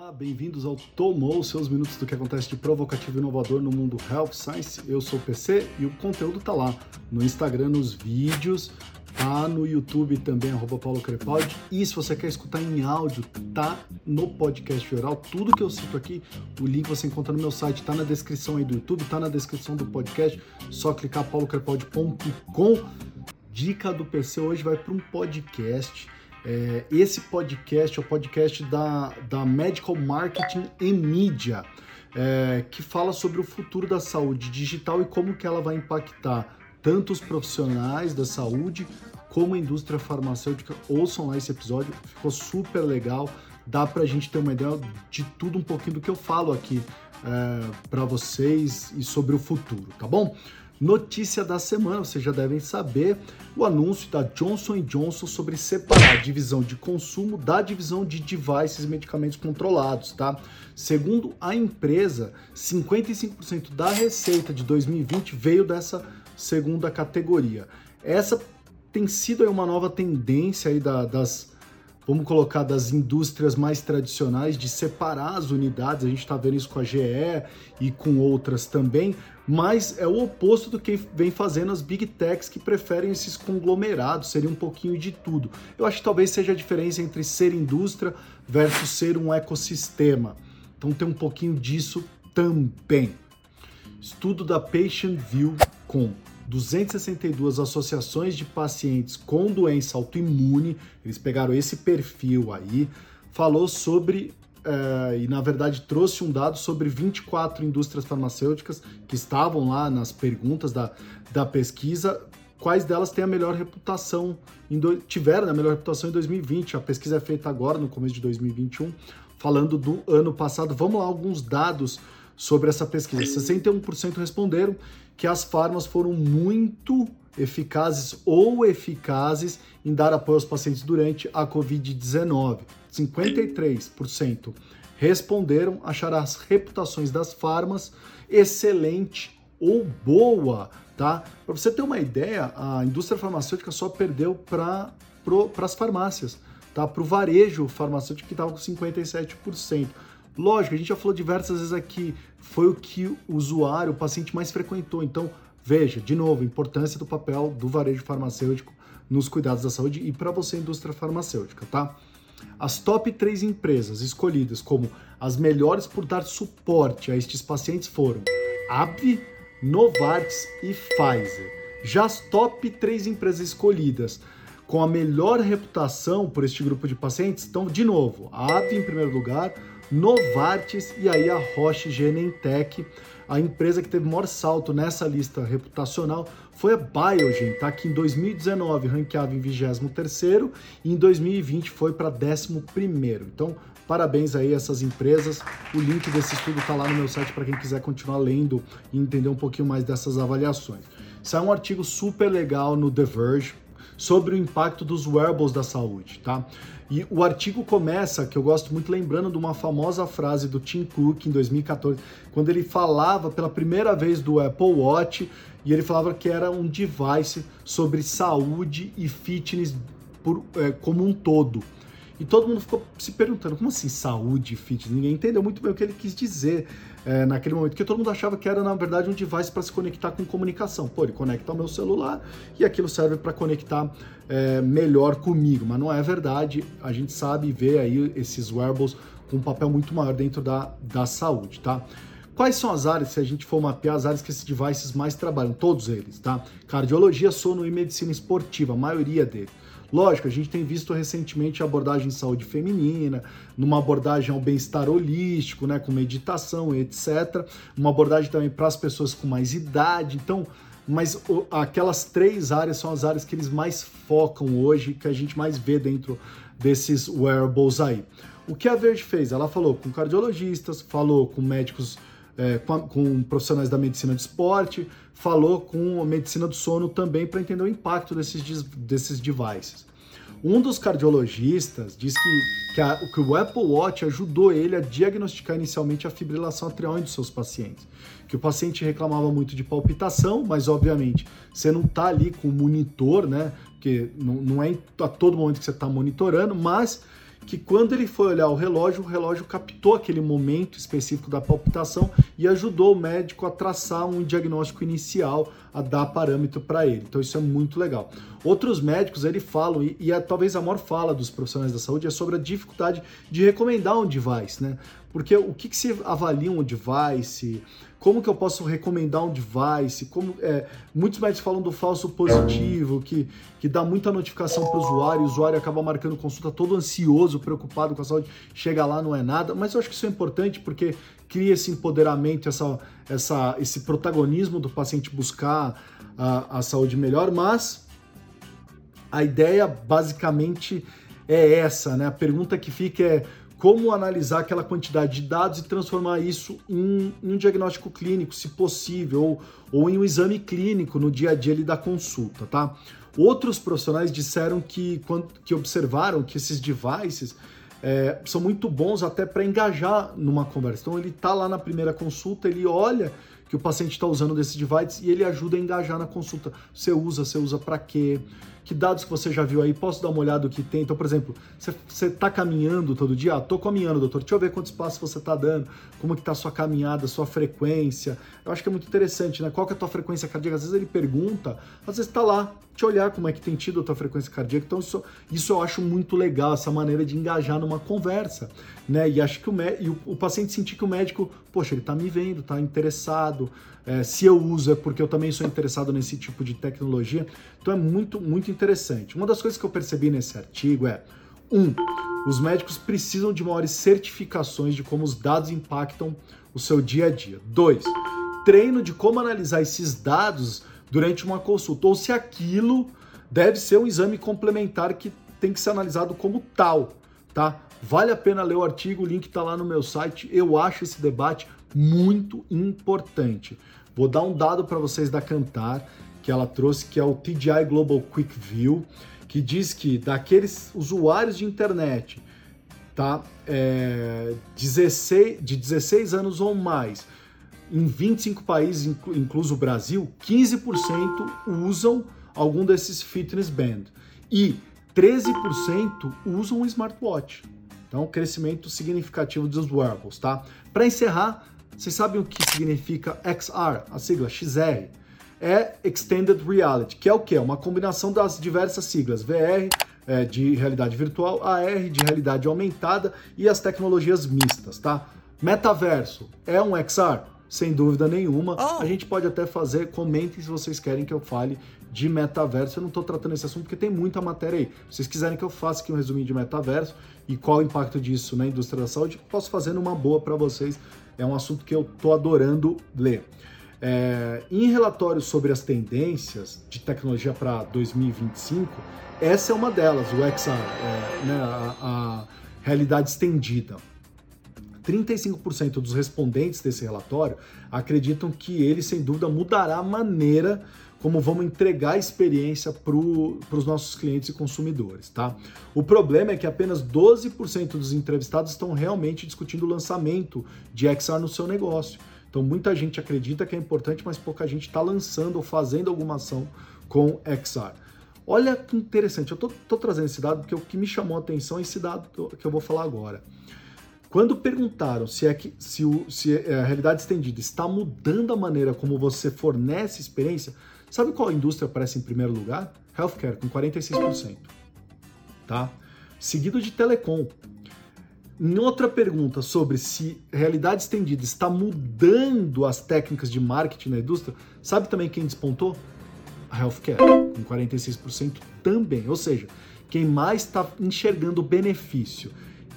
Olá, bem-vindos ao Tomou, seus minutos do que acontece de provocativo e inovador no mundo Health Science. Eu sou o PC e o conteúdo tá lá no Instagram, nos vídeos, tá no YouTube também, arroba Paulo Crepaldi. E se você quer escutar em áudio, tá no podcast geral. Tudo que eu cito aqui, o link você encontra no meu site, tá na descrição aí do YouTube, tá na descrição do podcast. Só clicar paulocrepaldi.com. Dica do PC hoje vai para um podcast é, esse podcast é o podcast da, da Medical Marketing e Mídia, é, que fala sobre o futuro da saúde digital e como que ela vai impactar tanto os profissionais da saúde como a indústria farmacêutica. Ouçam lá esse episódio, ficou super legal. Dá para a gente ter uma ideia de tudo um pouquinho do que eu falo aqui é, para vocês e sobre o futuro, tá bom? Notícia da semana, vocês já devem saber, o anúncio da Johnson Johnson sobre separar a divisão de consumo da divisão de devices e medicamentos controlados, tá? Segundo a empresa, 55% da receita de 2020 veio dessa segunda categoria. Essa tem sido uma nova tendência aí da, das vamos colocar, das indústrias mais tradicionais, de separar as unidades. A gente está vendo isso com a GE e com outras também, mas é o oposto do que vem fazendo as big techs que preferem esses conglomerados, seria um pouquinho de tudo. Eu acho que talvez seja a diferença entre ser indústria versus ser um ecossistema. Então tem um pouquinho disso também. Estudo da Patient View com 262 associações de pacientes com doença autoimune, eles pegaram esse perfil aí, falou sobre, é, e na verdade trouxe um dado sobre 24 indústrias farmacêuticas que estavam lá nas perguntas da, da pesquisa, quais delas têm a melhor reputação, do, tiveram a melhor reputação em 2020. A pesquisa é feita agora, no começo de 2021, falando do ano passado. Vamos lá, alguns dados sobre essa pesquisa. 61% responderam que as farmas foram muito eficazes ou eficazes em dar apoio aos pacientes durante a Covid-19. 53% responderam achar as reputações das farmas excelente ou boa, tá? Para você ter uma ideia, a indústria farmacêutica só perdeu para as farmácias, tá? Para o varejo farmacêutico que estava com 57%. Lógico, a gente já falou diversas vezes aqui, foi o que o usuário, o paciente mais frequentou. Então, veja, de novo, a importância do papel do varejo farmacêutico nos cuidados da saúde e para você, indústria farmacêutica, tá? As top 3 empresas escolhidas como as melhores por dar suporte a estes pacientes foram AbbVie, Novartis e Pfizer. Já as top 3 empresas escolhidas com a melhor reputação por este grupo de pacientes estão, de novo, a AbbVie em primeiro lugar, Novartis e aí a Roche Genentech. A empresa que teve maior salto nessa lista reputacional foi a Biogen, tá? que em 2019 ranqueava em 23º e em 2020 foi para 11º. Então, parabéns aí a essas empresas. O link desse estudo está lá no meu site para quem quiser continuar lendo e entender um pouquinho mais dessas avaliações. Saiu um artigo super legal no The Verge sobre o impacto dos wearables da saúde, tá? E o artigo começa, que eu gosto muito, lembrando de uma famosa frase do Tim Cook em 2014, quando ele falava pela primeira vez do Apple Watch e ele falava que era um device sobre saúde e fitness por, é, como um todo. E todo mundo ficou se perguntando, como assim saúde fitness? Ninguém entendeu muito bem o que ele quis dizer é, naquele momento, porque todo mundo achava que era, na verdade, um device para se conectar com comunicação. Pô, ele conecta ao meu celular e aquilo serve para conectar é, melhor comigo, mas não é verdade. A gente sabe ver aí esses wearables com um papel muito maior dentro da, da saúde, tá? Quais são as áreas, se a gente for mapear as áreas que esses devices mais trabalham? Todos eles, tá? Cardiologia, sono e medicina esportiva, a maioria deles. Lógico, a gente tem visto recentemente a abordagem de saúde feminina, numa abordagem ao bem-estar holístico, né, com meditação, etc. Uma abordagem também para as pessoas com mais idade. Então, mas aquelas três áreas são as áreas que eles mais focam hoje, que a gente mais vê dentro desses wearables aí. O que a Verde fez? Ela falou com cardiologistas, falou com médicos é, com, com, profissionais da medicina de esporte, falou com a medicina do sono também para entender o impacto desses, desses devices. Um dos cardiologistas diz que, que, a, que, o Apple Watch ajudou ele a diagnosticar inicialmente a fibrilação atrial em seus pacientes. Que o paciente reclamava muito de palpitação, mas obviamente você não está ali com o monitor, né? Porque não, não é a todo momento que você está monitorando, mas que quando ele foi olhar o relógio, o relógio captou aquele momento específico da palpitação e ajudou o médico a traçar um diagnóstico inicial, a dar parâmetro para ele. Então isso é muito legal. Outros médicos ele falam e, e é, talvez a maior fala dos profissionais da saúde é sobre a dificuldade de recomendar um device, né? Porque o que, que se avalia um device? Como que eu posso recomendar um device? Como é, muitos médicos falam do falso positivo, que, que dá muita notificação para o usuário, o usuário acaba marcando consulta todo ansioso, preocupado com a saúde, chega lá não é nada. Mas eu acho que isso é importante porque cria esse empoderamento, essa, essa, esse protagonismo do paciente buscar a, a saúde melhor. Mas a ideia basicamente é essa, né? A pergunta que fica é como analisar aquela quantidade de dados e transformar isso em, em um diagnóstico clínico, se possível, ou, ou, em um exame clínico no dia a dia ali da consulta, tá? Outros profissionais disseram que, que observaram que esses devices é, são muito bons até para engajar numa conversa. Então ele está lá na primeira consulta, ele olha que o paciente está usando desse device e ele ajuda a engajar na consulta. Você usa, você usa para quê? Que dados que você já viu aí, posso dar uma olhada do que tem. Então, por exemplo, você está caminhando todo dia? Ah, tô caminhando, doutor. Deixa eu ver quantos passos você está dando, como que está a sua caminhada, sua frequência. Eu acho que é muito interessante, né? Qual que é a tua frequência cardíaca? Às vezes ele pergunta, às vezes está lá, te olhar como é que tem tido a tua frequência cardíaca. Então, isso, isso eu acho muito legal, essa maneira de engajar numa conversa, né? E acho que o, e o, o paciente sentir que o médico, poxa, ele está me vendo, está interessado. É, se eu uso é porque eu também sou interessado nesse tipo de tecnologia. Então é muito, muito interessante. Uma das coisas que eu percebi nesse artigo é: um, os médicos precisam de maiores certificações de como os dados impactam o seu dia a dia. Dois, treino de como analisar esses dados durante uma consulta, ou se aquilo deve ser um exame complementar que tem que ser analisado como tal, tá? Vale a pena ler o artigo, o link está lá no meu site. Eu acho esse debate muito importante. Vou dar um dado para vocês da Cantar que ela trouxe, que é o TGI Global Quick View, que diz que daqueles usuários de internet tá, é, 16, de 16 anos ou mais, em 25 países, inclu, incluso o Brasil, 15% usam algum desses fitness band e 13% usam um smartwatch. Então, crescimento significativo dos wearables, tá? Para encerrar, vocês sabem o que significa XR, a sigla XR? É Extended Reality, que é o que? Uma combinação das diversas siglas VR, é, de realidade virtual, AR de realidade aumentada e as tecnologias mistas, tá? Metaverso é um XR? Sem dúvida nenhuma. Oh. A gente pode até fazer, comentem se vocês querem que eu fale de metaverso. Eu não estou tratando esse assunto porque tem muita matéria aí. Se vocês quiserem que eu faça aqui um resuminho de metaverso e qual o impacto disso na indústria da saúde, posso fazer numa boa para vocês é um assunto que eu tô adorando ler. É, em relatórios sobre as tendências de tecnologia para 2025, essa é uma delas, o XR, é, né, a, a realidade estendida. 35% dos respondentes desse relatório acreditam que ele, sem dúvida, mudará a maneira como vamos entregar a experiência para os nossos clientes e consumidores, tá? O problema é que apenas 12% dos entrevistados estão realmente discutindo o lançamento de XR no seu negócio. Então muita gente acredita que é importante, mas pouca gente está lançando ou fazendo alguma ação com XR. Olha que interessante, eu estou trazendo esse dado porque o que me chamou a atenção é esse dado que eu vou falar agora. Quando perguntaram se, é que, se, o, se a realidade estendida está mudando a maneira como você fornece experiência, Sabe qual indústria aparece em primeiro lugar? Healthcare, com 46%. Tá? Seguido de telecom. Em outra pergunta sobre se realidade estendida está mudando as técnicas de marketing na indústria, sabe também quem despontou? A healthcare, com 46% também. Ou seja, quem mais está enxergando benefício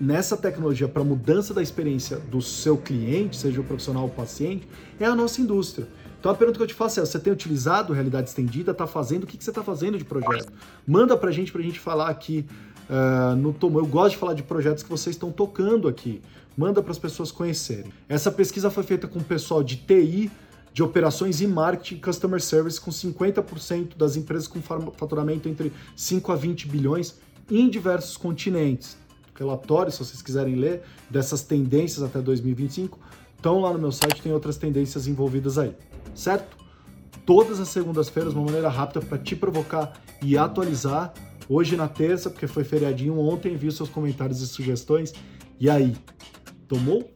nessa tecnologia para mudança da experiência do seu cliente, seja o profissional ou o paciente, é a nossa indústria. Então a pergunta que eu te faço é: você tem utilizado realidade estendida? Está fazendo? O que, que você está fazendo de projeto? Manda para a gente, para a gente falar aqui uh, no Tomo. Eu gosto de falar de projetos que vocês estão tocando aqui. Manda para as pessoas conhecerem. Essa pesquisa foi feita com o pessoal de TI, de operações e marketing customer service, com 50% das empresas com faturamento entre 5 a 20 bilhões em diversos continentes. Relatórios, se vocês quiserem ler, dessas tendências até 2025, estão lá no meu site, tem outras tendências envolvidas aí certo? Todas as segundas-feiras, uma maneira rápida para te provocar e atualizar hoje na terça, porque foi feriadinho ontem, vi os seus comentários e sugestões. E aí, tomou?